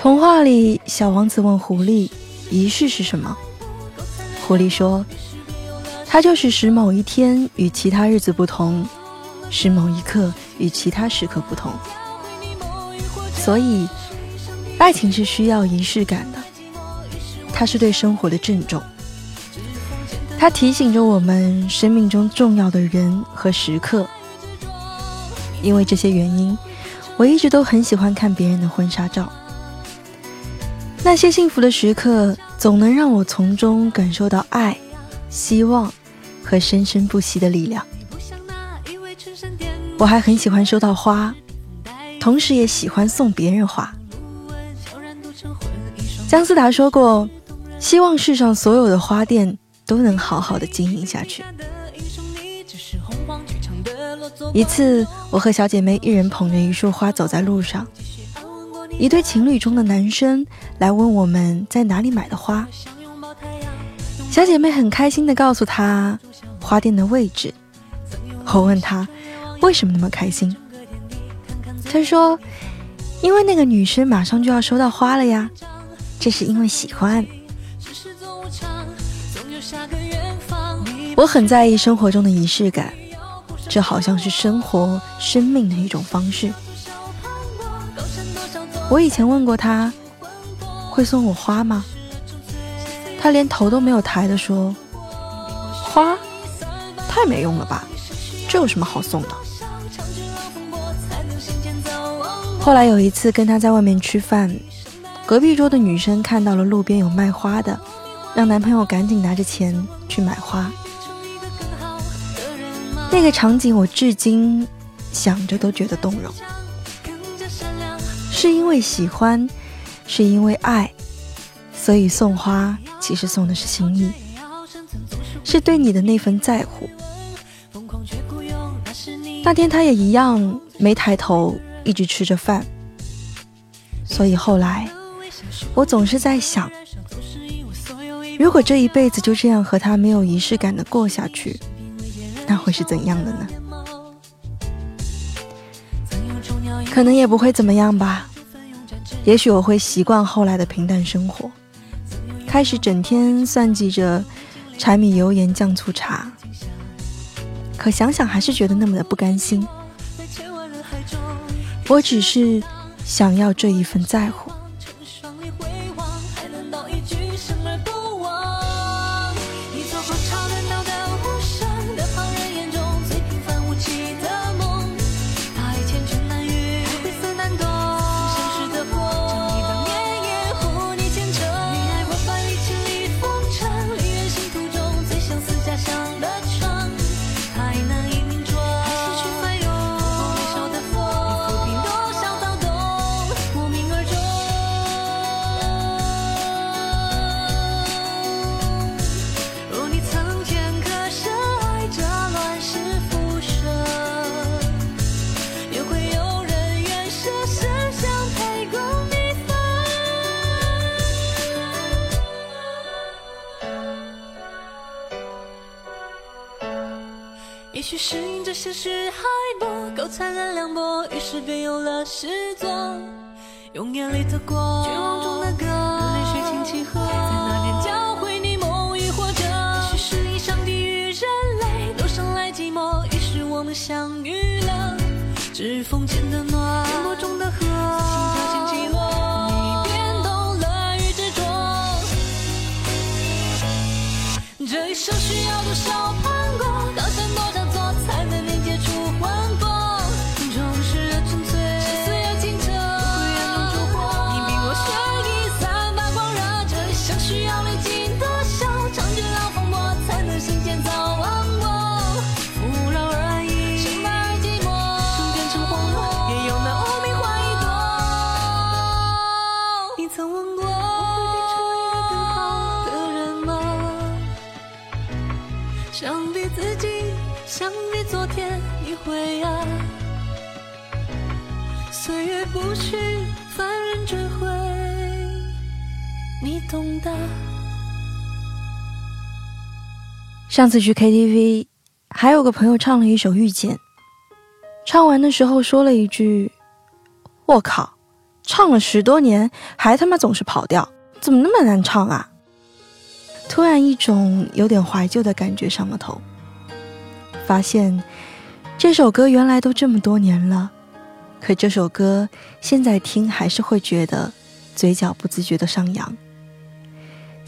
童话里，小王子问狐狸：“仪式是什么？”狐狸说：“它就是使某一天与其他日子不同，使某一刻与其他时刻不同。所以，爱情是需要仪式感的，它是对生活的郑重。它提醒着我们生命中重要的人和时刻。因为这些原因，我一直都很喜欢看别人的婚纱照。”那些幸福的时刻，总能让我从中感受到爱、希望和生生不息的力量。我还很喜欢收到花，同时也喜欢送别人花。姜思达说过：“希望世上所有的花店都能好好的经营下去。”一次，我和小姐妹一人捧着一束花走在路上。一对情侣中的男生来问我们在哪里买的花，小姐妹很开心地告诉他花店的位置。我问他为什么那么开心，他说：“因为那个女生马上就要收到花了呀，这是因为喜欢。”我很在意生活中的仪式感，这好像是生活生命的一种方式。我以前问过他，会送我花吗？他连头都没有抬的说：“花，太没用了吧，这有什么好送的？”后来有一次跟他在外面吃饭，隔壁桌的女生看到了路边有卖花的，让男朋友赶紧拿着钱去买花。那个场景我至今想着都觉得动容。是因为喜欢，是因为爱，所以送花其实送的是心意，是对你的那份在乎。那天他也一样没抬头，一直吃着饭。所以后来，我总是在想，如果这一辈子就这样和他没有仪式感的过下去，那会是怎样的呢？可能也不会怎么样吧，也许我会习惯后来的平淡生活，开始整天算计着柴米油盐酱醋茶。可想想还是觉得那么的不甘心。我只是想要这一份在乎。用眼里的光，绝望中的歌，泪水轻轻和，在那年教会你梦与活着。也许是以上帝与人类。都生来寂寞，于是我们相遇了，指缝间的暖，颠簸中的河，心跳轻起落，你变动了与执着。这一生需要多少懂得。上次去 KTV，还有个朋友唱了一首《遇见》，唱完的时候说了一句：“我靠，唱了十多年，还他妈总是跑调，怎么那么难唱啊？突然一种有点怀旧的感觉上了头，发现这首歌原来都这么多年了，可这首歌现在听还是会觉得嘴角不自觉的上扬，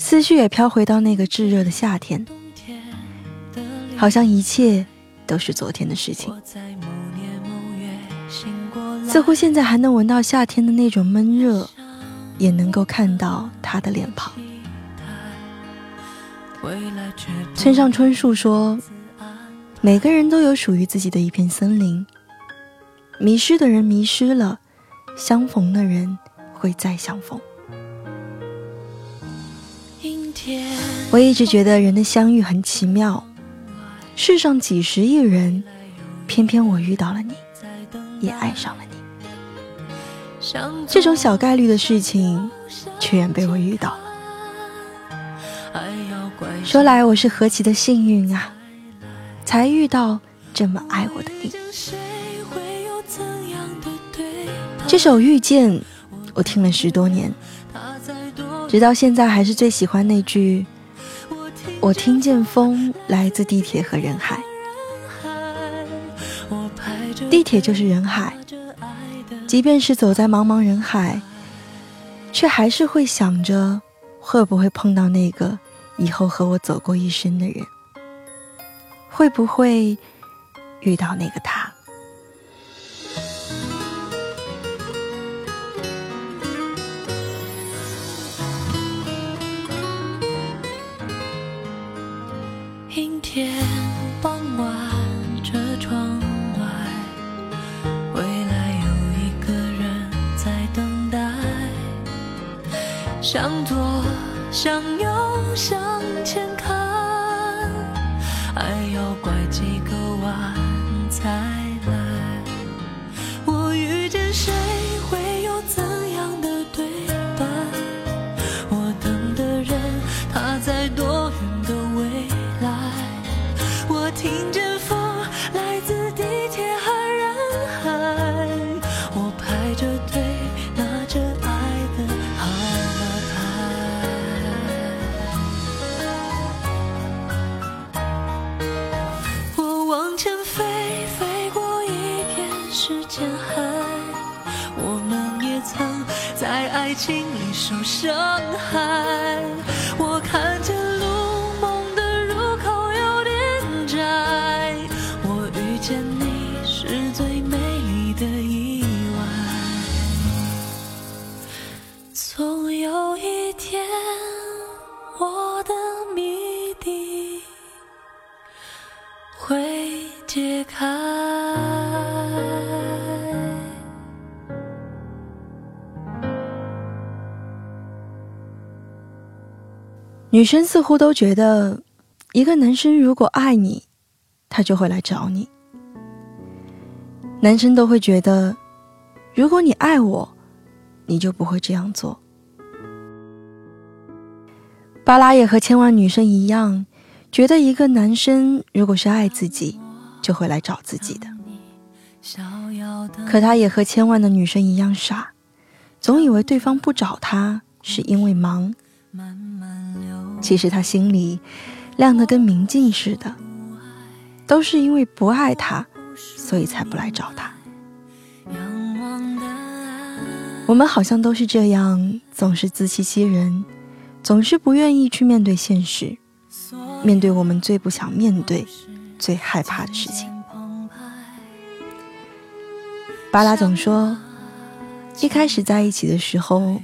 思绪也飘回到那个炙热的夏天，好像一切都是昨天的事情。似乎现在还能闻到夏天的那种闷热，也能够看到他的脸庞。村上春树说：“每个人都有属于自己的一片森林，迷失的人迷失了，相逢的人会再相逢。”我一直觉得人的相遇很奇妙，世上几十亿人，偏偏我遇到了你，也爱上了你。这种小概率的事情，居然被我遇到了。说来我是何其的幸运啊，才遇到这么爱我的你。这首《遇见》，我听了十多年，直到现在还是最喜欢那句：“我听见风来自地铁和人海，地铁就是人海。”即便是走在茫茫人海，却还是会想着会不会碰到那个以后和我走过一生的人，会不会遇到那个他。向左，向右，向前爱情里受伤害，我看女生似乎都觉得，一个男生如果爱你，他就会来找你。男生都会觉得，如果你爱我，你就不会这样做。巴拉也和千万女生一样，觉得一个男生如果是爱自己，就会来找自己的。可他也和千万的女生一样傻，总以为对方不找他是因为忙。其实他心里亮得跟明镜似的，都是因为不爱他，所以才不来找他。我们好像都是这样，总是自欺欺人，总是不愿意去面对现实，面对我们最不想面对、最害怕的事情。巴拉总说，一开始在一起的时候，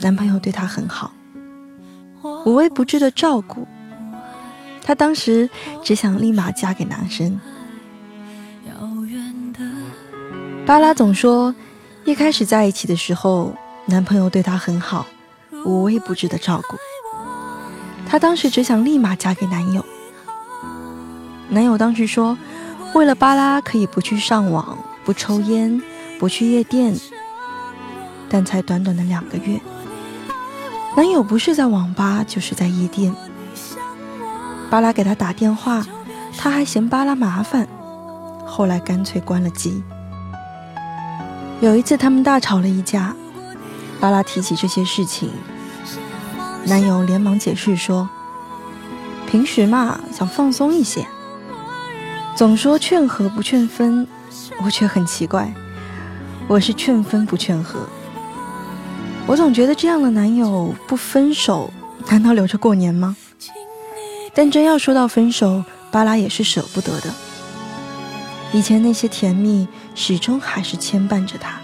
男朋友对她很好。无微不至的照顾，她当时只想立马嫁给男生。巴拉总说，一开始在一起的时候，男朋友对她很好，无微不至的照顾。她当时只想立马嫁给男友。男友当时说，为了巴拉可以不去上网、不抽烟、不去夜店，但才短短的两个月。男友不是在网吧，就是在夜店。巴拉给他打电话，他还嫌巴拉麻烦，后来干脆关了机。有一次他们大吵了一架，巴拉提起这些事情，男友连忙解释说：“平时嘛，想放松一些，总说劝和不劝分，我却很奇怪，我是劝分不劝和。我总觉得这样的男友不分手，难道留着过年吗？但真要说到分手，巴拉也是舍不得的。以前那些甜蜜，始终还是牵绊着他。”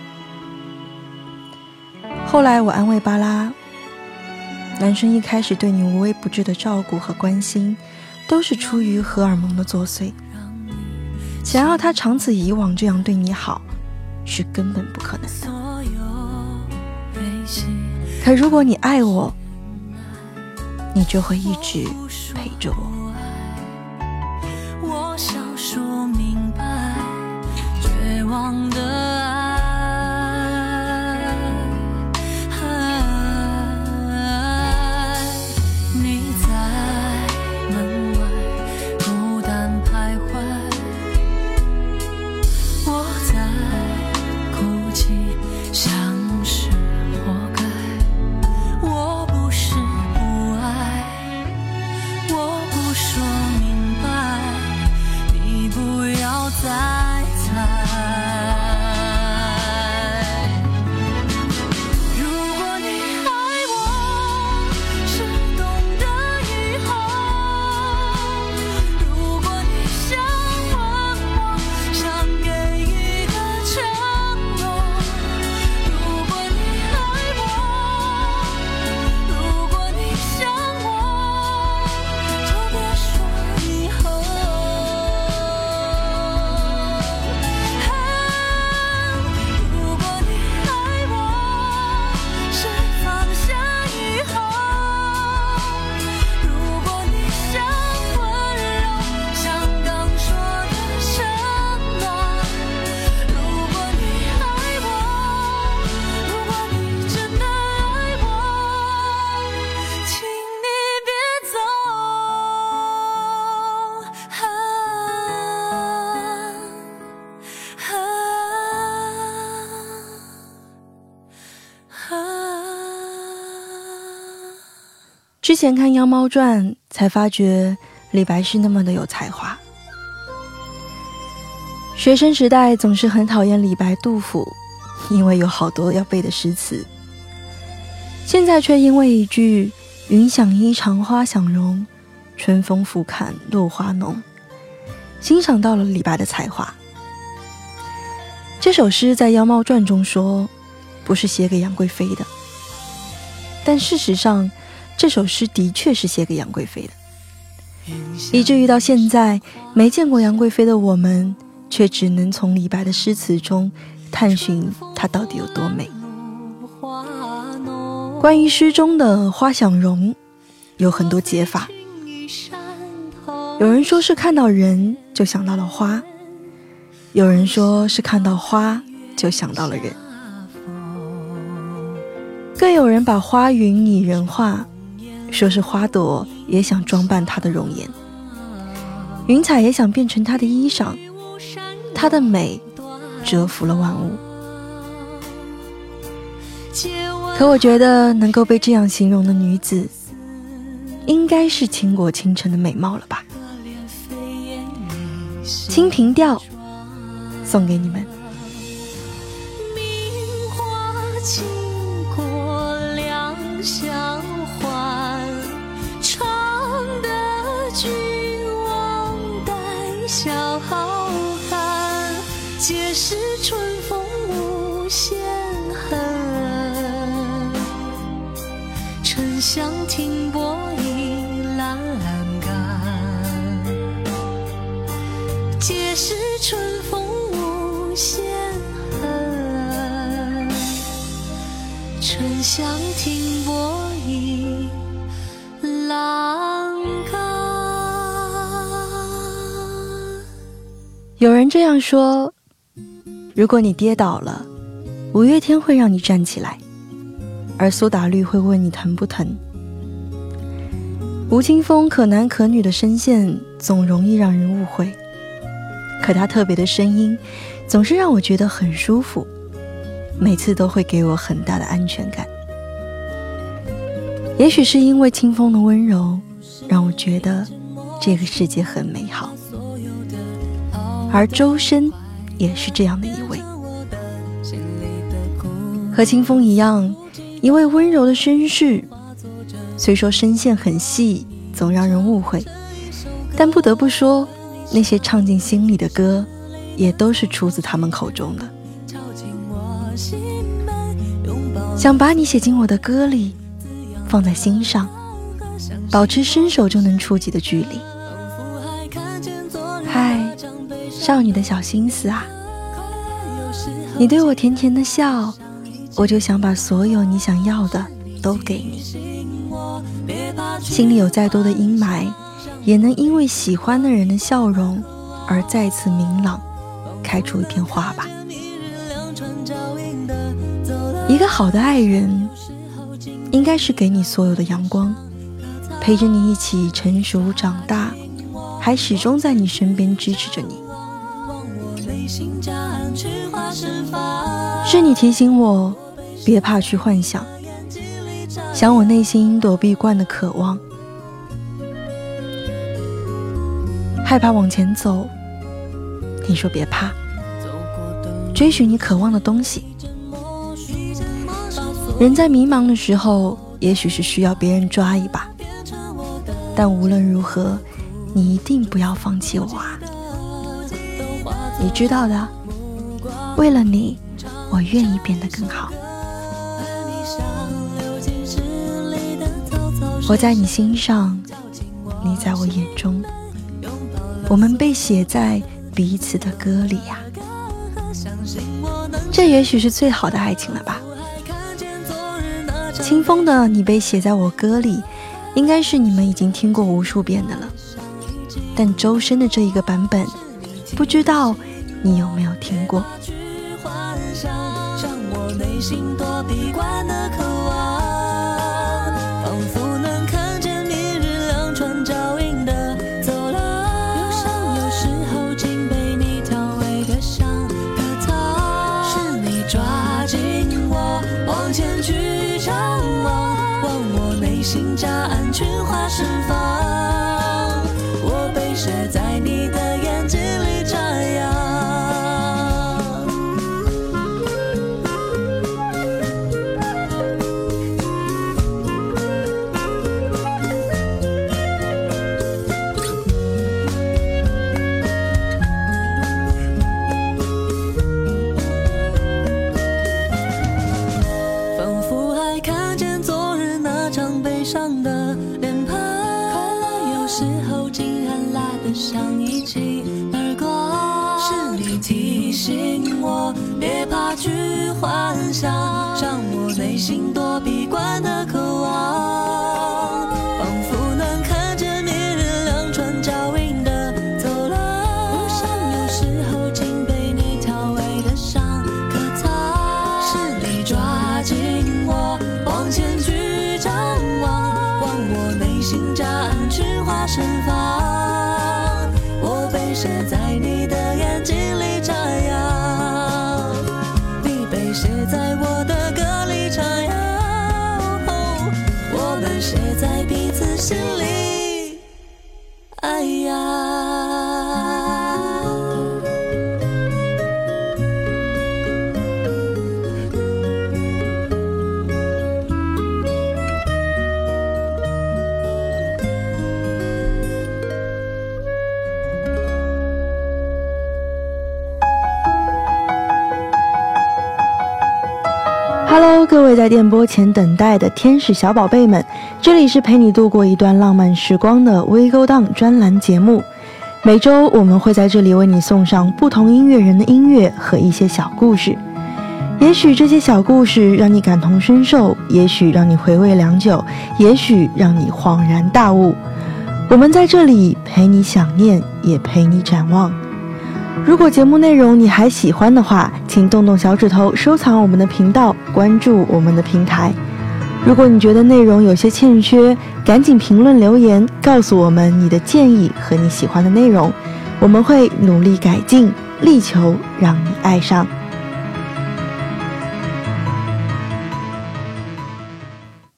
后来我安慰巴拉，男生一开始对你无微不至的照顾和关心，都是出于荷尔蒙的作祟。想要他长此以往这样对你好，是根本不可能的。可如果你爱我，你就会一直陪着我。我想说明白，绝望的。之前看《妖猫传》，才发觉李白是那么的有才华。学生时代总是很讨厌李白、杜甫，因为有好多要背的诗词。现在却因为一句“云想衣裳花想容，春风拂槛露华浓”，欣赏到了李白的才华。这首诗在《妖猫传》中说，不是写给杨贵妃的，但事实上。这首诗的确是写给杨贵妃的，以至于到现在没见过杨贵妃的我们，却只能从李白的诗词中探寻她到底有多美。关于诗中的“花想容”，有很多解法。有人说是看到人就想到了花，有人说是看到花就想到了人，更有人把花云拟人化。说是花朵也想装扮她的容颜，云彩也想变成她的衣裳，她的美折服了万物。可我觉得能够被这样形容的女子，应该是倾国倾城的美貌了吧？《清平调》送给你们。皆是春风无限恨，沉香停泊倚栏杆。皆是春风无限恨，沉香停泊倚栏杆。有人这样说。如果你跌倒了，五月天会让你站起来，而苏打绿会问你疼不疼。吴青峰可男可女的声线总容易让人误会，可他特别的声音总是让我觉得很舒服。每次都会给我很大的安全感。也许是因为清风的温柔，让我觉得这个世界很美好。而周深也是这样的一，和清风一样，一位温柔的绅士。虽说声线很细，总让人误会，但不得不说，那些唱进心里的歌，也都是出自他们口中的。想把你写进我的歌里，放在心上，保持伸手就能触及的距离。嗨，少女的小心思啊！你对我甜甜的笑，我就想把所有你想要的都给你。心里有再多的阴霾，也能因为喜欢的人的笑容而再次明朗，开出一片花吧。一个好的爱人，应该是给你所有的阳光，陪着你一起成熟长大，还始终在你身边支持着你。是你提醒我，别怕去幻想。想我内心躲避惯的渴望，害怕往前走。你说别怕，追寻你渴望的东西。人在迷茫的时候，也许是需要别人抓一把，但无论如何，你一定不要放弃我啊！你知道的，为了你，我愿意变得更好。我在你心上，你在我眼中，我们被写在彼此的歌里呀。这也许是最好的爱情了吧？清风的《你被写在我歌里》，应该是你们已经听过无数遍的了。但周深的这一个版本，不知道你有没有听过群花盛放。我，别怕去幻想，让我内心躲避关的口。在电波前等待的天使小宝贝们，这里是陪你度过一段浪漫时光的微勾当专栏节目。每周我们会在这里为你送上不同音乐人的音乐和一些小故事。也许这些小故事让你感同身受，也许让你回味良久，也许让你恍然大悟。我们在这里陪你想念，也陪你展望。如果节目内容你还喜欢的话请动动小指头收藏我们的频道关注我们的平台。如果你觉得内容有些欠缺赶紧评论留言告诉我们你的建议和你喜欢的内容我们会努力改进力求让你爱上。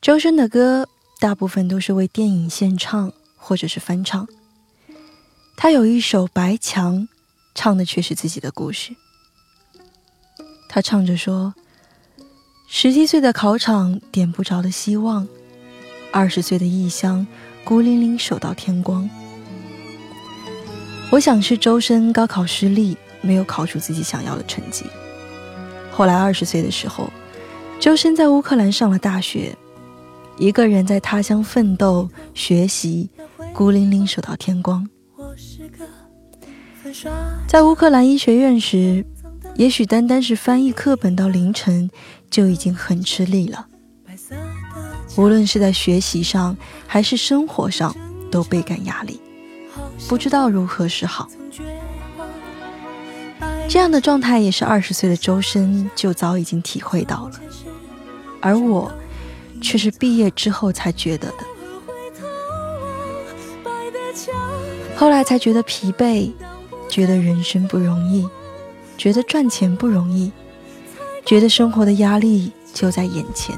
周深的歌大部分都是为电影献唱或者是翻唱。他有一首白墙唱的却是自己的故事。他唱着说：“十七岁的考场点不着的希望，二十岁的异乡孤零零守到天光。”我想是周深高考失利，没有考出自己想要的成绩。后来二十岁的时候，周深在乌克兰上了大学，一个人在他乡奋斗学习，孤零零守到天光。在乌克兰医学院时，也许单单是翻译课本到凌晨就已经很吃力了。无论是在学习上还是生活上，都倍感压力，不知道如何是好。这样的状态也是二十岁的周深就早已经体会到了，而我却是毕业之后才觉得的。后来才觉得疲惫，觉得人生不容易，觉得赚钱不容易，觉得生活的压力就在眼前，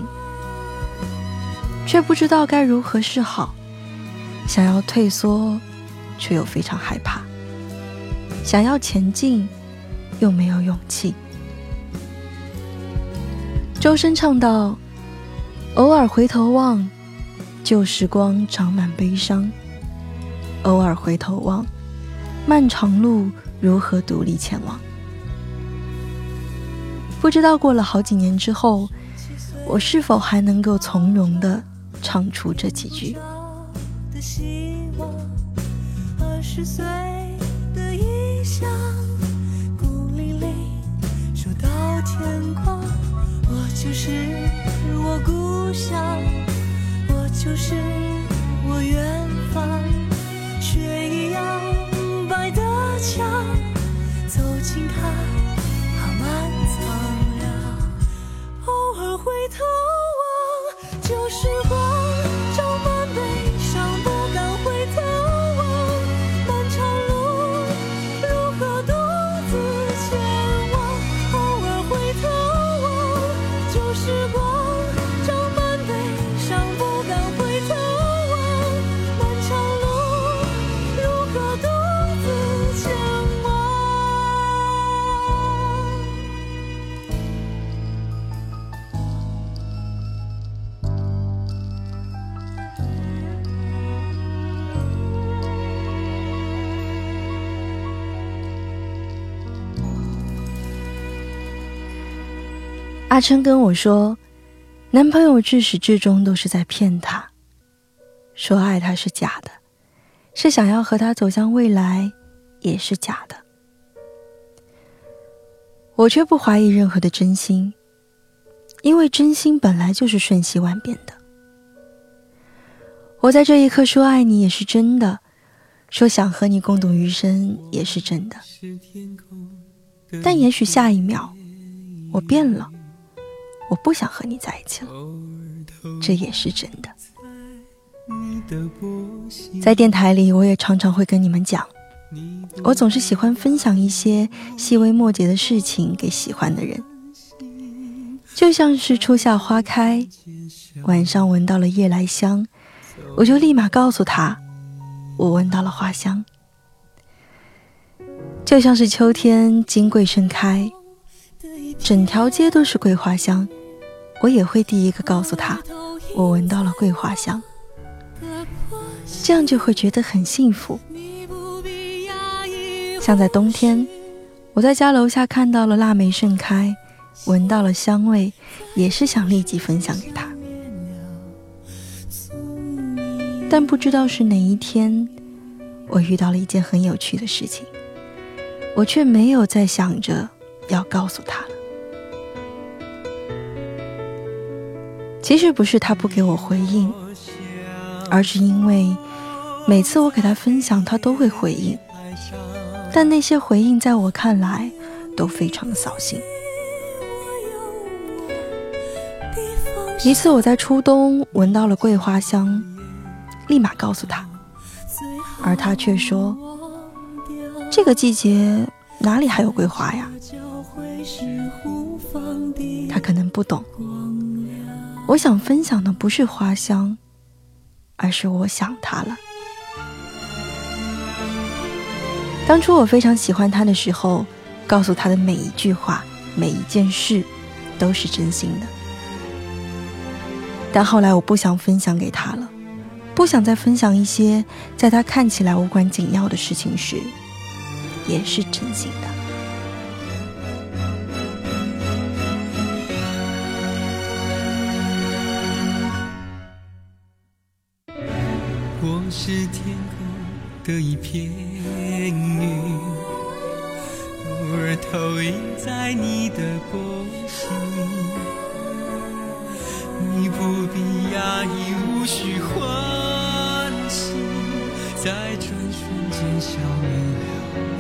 却不知道该如何是好。想要退缩，却又非常害怕；想要前进。又没有勇气。周深唱道：“偶尔回头望，旧时光长满悲伤；偶尔回头望，漫长路如何独立前往？”不知道过了好几年之后，我是否还能够从容的唱出这几句。二十岁的异乡。天光，我就是我故乡，我就是我远方，阿琛跟我说，男朋友至始至终都是在骗她，说爱她是假的，是想要和她走向未来，也是假的。我却不怀疑任何的真心，因为真心本来就是瞬息万变的。我在这一刻说爱你也是真的，说想和你共度余生也是真的，但也许下一秒我变了。我不想和你在一起了，这也是真的。在电台里，我也常常会跟你们讲，我总是喜欢分享一些细微末节的事情给喜欢的人，就像是初夏花开，晚上闻到了夜来香，我就立马告诉他，我闻到了花香。就像是秋天金桂盛开，整条街都是桂花香。我也会第一个告诉他，我闻到了桂花香，这样就会觉得很幸福。像在冬天，我在家楼下看到了腊梅盛开，闻到了香味，也是想立即分享给他。但不知道是哪一天，我遇到了一件很有趣的事情，我却没有再想着要告诉他了。其实不是他不给我回应，而是因为每次我给他分享，他都会回应，但那些回应在我看来都非常的扫兴。一次我在初冬闻到了桂花香，立马告诉他，而他却说：“这个季节哪里还有桂花呀？”他可能不懂。我想分享的不是花香，而是我想他了。当初我非常喜欢他的时候，告诉他的每一句话、每一件事，都是真心的。但后来我不想分享给他了，不想再分享一些在他看起来无关紧要的事情时，也是真心的。的一片云，偶尔投影在你的波心。你不必压抑，无需欢喜，在转瞬间消灭了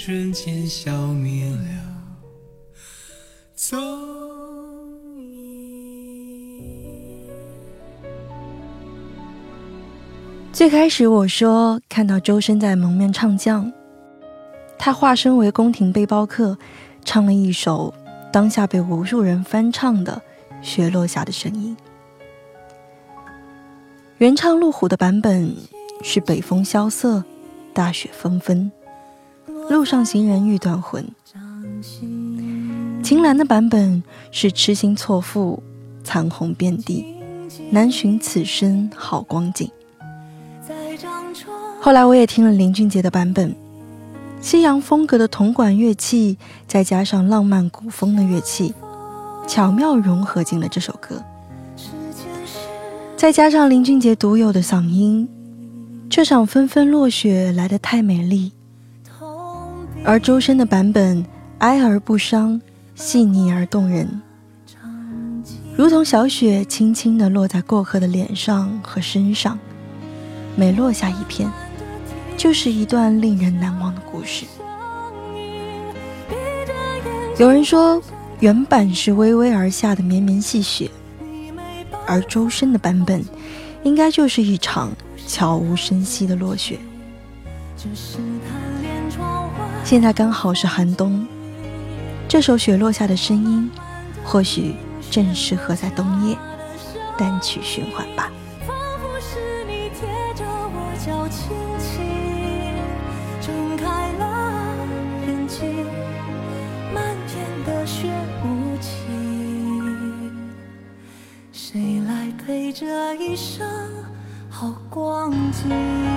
瞬间消灭了踪影。最开始我说看到周深在蒙面唱将，他化身为宫廷背包客，唱了一首当下被无数人翻唱的《雪落下的声音》。原唱陆虎的版本是北风萧瑟，大雪纷纷，路上行人欲断魂。秦岚的版本是痴心错付，残红遍地，难寻此生好光景。后来我也听了林俊杰的版本，西洋风格的铜管乐器，再加上浪漫古风的乐器，巧妙融合进了这首歌。再加上林俊杰独有的嗓音，这场纷纷落雪来得太美丽。而周深的版本哀而不伤，细腻而动人，如同小雪轻轻地落在过客的脸上和身上，每落下一片，就是一段令人难忘的故事。有人说，原版是微微而下的绵绵细雪。而周深的版本，应该就是一场悄无声息的落雪。这是他现在刚好是寒冬，这首雪落下的声音，或许正适合在冬夜单曲循环吧。这一生好光景。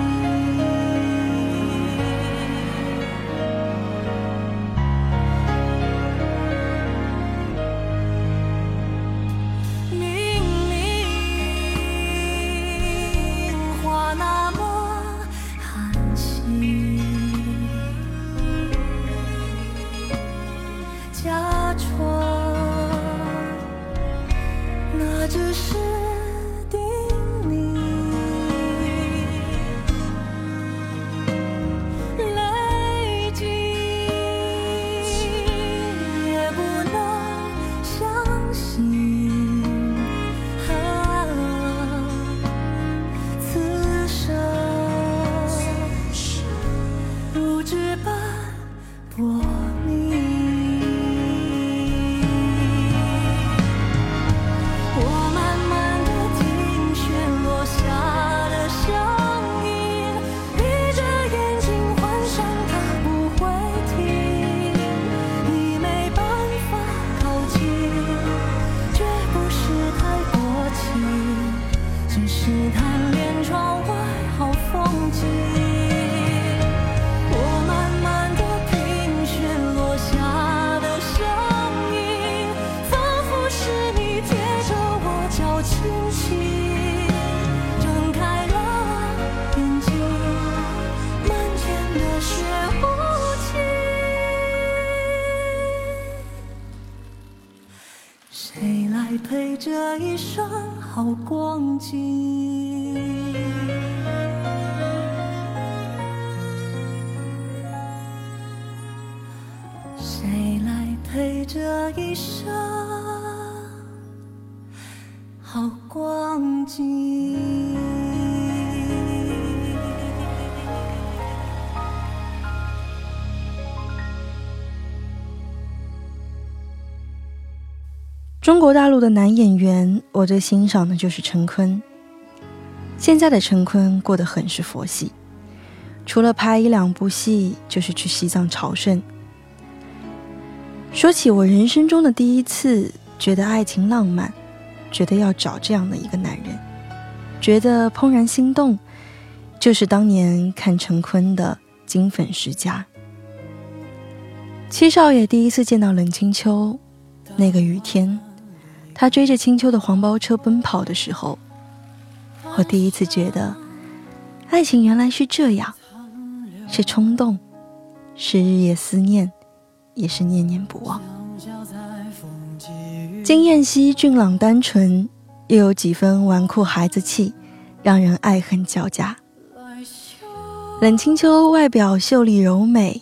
中国大陆的男演员，我最欣赏的就是陈坤。现在的陈坤过得很是佛系，除了拍一两部戏，就是去西藏朝圣。说起我人生中的第一次觉得爱情浪漫，觉得要找这样的一个男人，觉得怦然心动，就是当年看陈坤的《金粉世家》。七少爷第一次见到冷清秋，那个雨天。他追着青丘的黄包车奔跑的时候，我第一次觉得，爱情原来是这样，是冲动，是日夜思念，也是念念不忘。金燕西俊朗单纯，又有几分纨绔孩子气，让人爱恨交加。冷清秋外表秀丽柔美，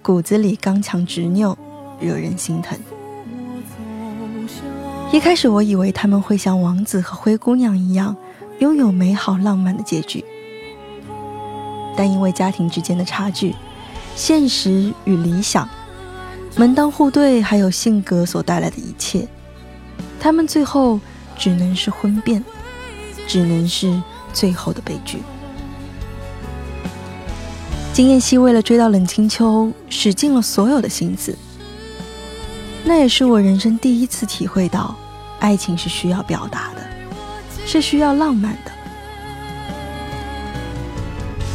骨子里刚强执拗，惹人心疼。一开始我以为他们会像王子和灰姑娘一样，拥有美好浪漫的结局，但因为家庭之间的差距、现实与理想、门当户对，还有性格所带来的一切，他们最后只能是婚变，只能是最后的悲剧。金燕西为了追到冷清秋，使尽了所有的心思。那也是我人生第一次体会到，爱情是需要表达的，是需要浪漫的。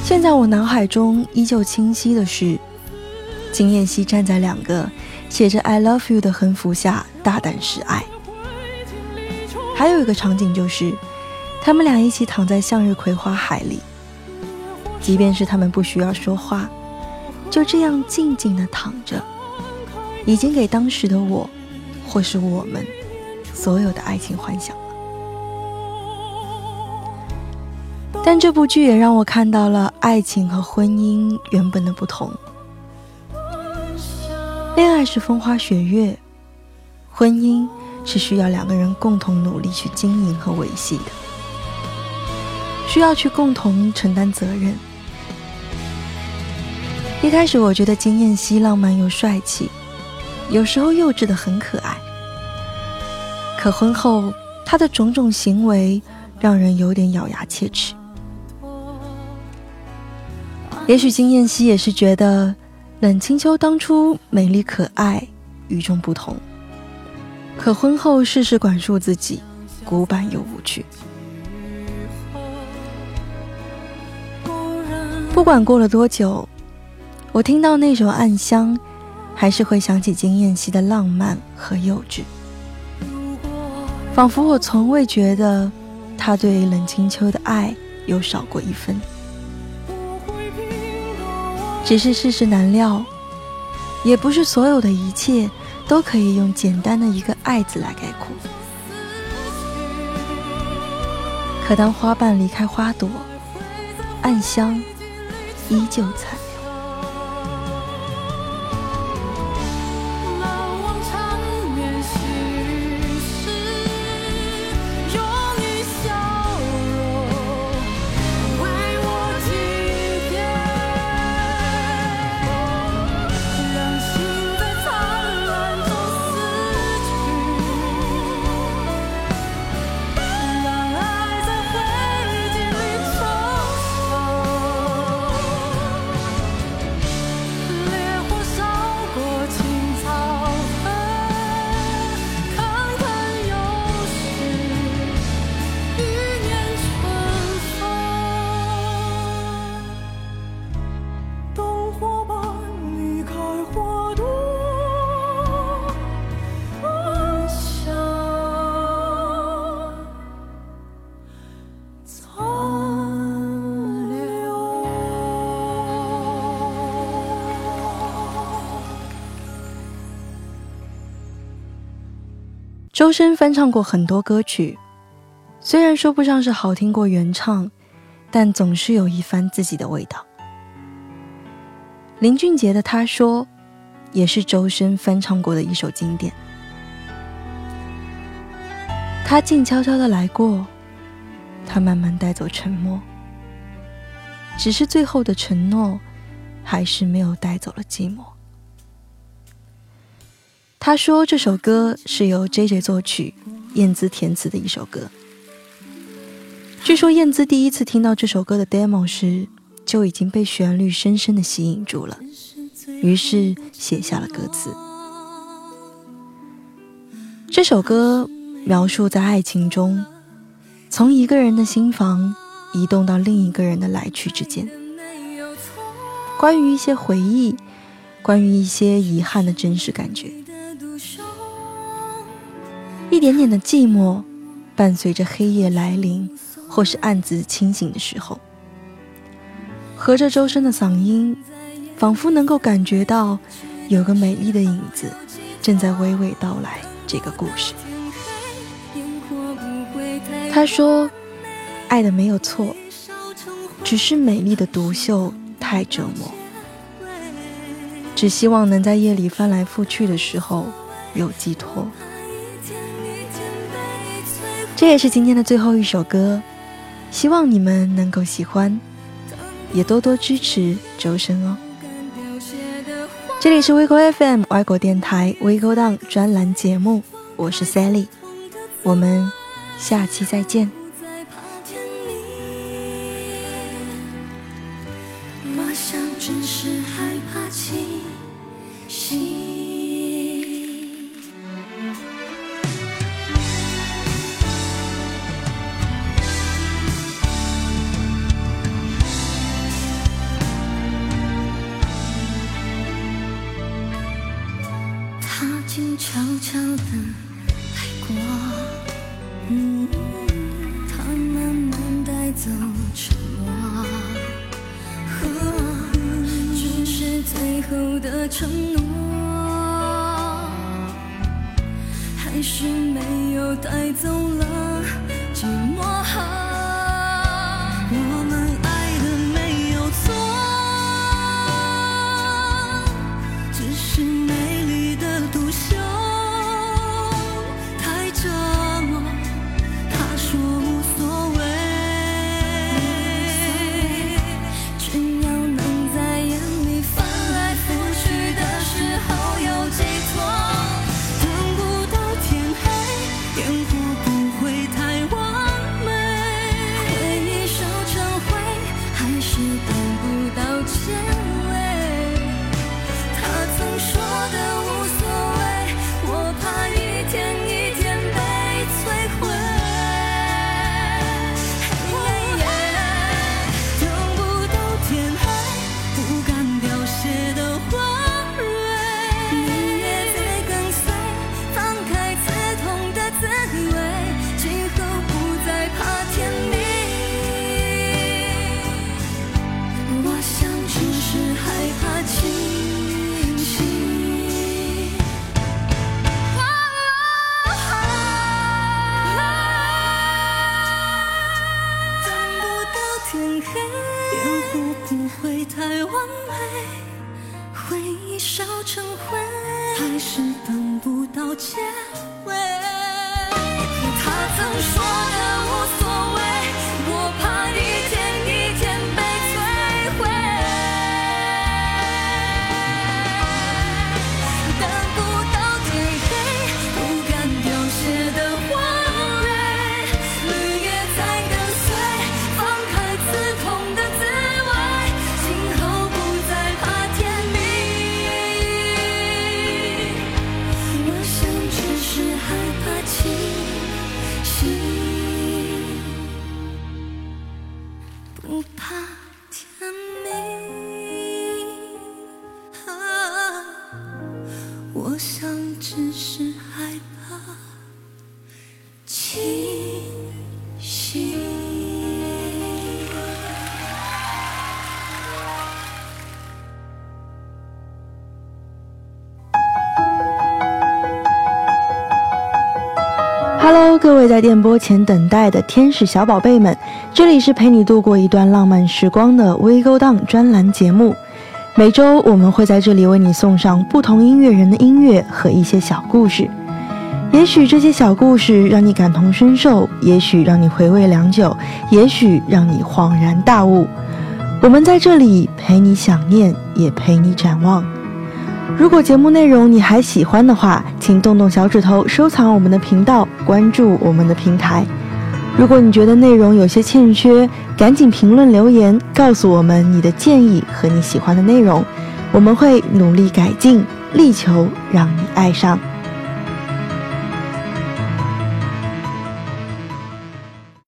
现在我脑海中依旧清晰的是，金燕西站在两个写着 “I love you” 的横幅下大胆示爱。还有一个场景就是，他们俩一起躺在向日葵花海里，即便是他们不需要说话，就这样静静的躺着。已经给当时的我，或是我们，所有的爱情幻想了。但这部剧也让我看到了爱情和婚姻原本的不同。恋爱是风花雪月，婚姻是需要两个人共同努力去经营和维系的，需要去共同承担责任。一开始我觉得金燕西浪漫又帅气。有时候幼稚的很可爱，可婚后他的种种行为让人有点咬牙切齿。也许金燕西也是觉得冷清秋当初美丽可爱、与众不同，可婚后事事管束自己，古板又无趣。不管过了多久，我听到那首《暗香》。还是会想起金燕西的浪漫和幼稚，仿佛我从未觉得他对冷清秋的爱有少过一分。只是世事难料，也不是所有的一切都可以用简单的一个“爱”字来概括。可当花瓣离开花朵，暗香依旧残。周深翻唱过很多歌曲，虽然说不上是好听过原唱，但总是有一番自己的味道。林俊杰的《他说》也是周深翻唱过的一首经典。他静悄悄的来过，他慢慢带走沉默，只是最后的承诺，还是没有带走了寂寞。他说：“这首歌是由 J.J 作曲，燕姿填词的一首歌。据说燕姿第一次听到这首歌的 demo 时，就已经被旋律深深的吸引住了，于是写下了歌词。这首歌描述在爱情中，从一个人的心房移动到另一个人的来去之间，关于一些回忆，关于一些遗憾的真实感觉。”一点点的寂寞，伴随着黑夜来临，或是暗自清醒的时候，合着周深的嗓音，仿佛能够感觉到，有个美丽的影子，正在娓娓道来这个故事。他说：“爱的没有错，只是美丽的独秀太折磨。只希望能在夜里翻来覆去的时候有寄托。”这也是今天的最后一首歌，希望你们能够喜欢，也多多支持周深哦。这里是 WeGo FM 外国电台 WeGo Down 专栏节目，我是 Sally，我们下期再见。我想只是害怕悄在电波前等待的天使小宝贝们，这里是陪你度过一段浪漫时光的微勾当专栏节目。每周我们会在这里为你送上不同音乐人的音乐和一些小故事。也许这些小故事让你感同身受，也许让你回味良久，也许让你恍然大悟。我们在这里陪你想念，也陪你展望。如果节目内容你还喜欢的话，请动动小指头收藏我们的频道，关注我们的平台。如果你觉得内容有些欠缺，赶紧评论留言告诉我们你的建议和你喜欢的内容，我们会努力改进，力求让你爱上。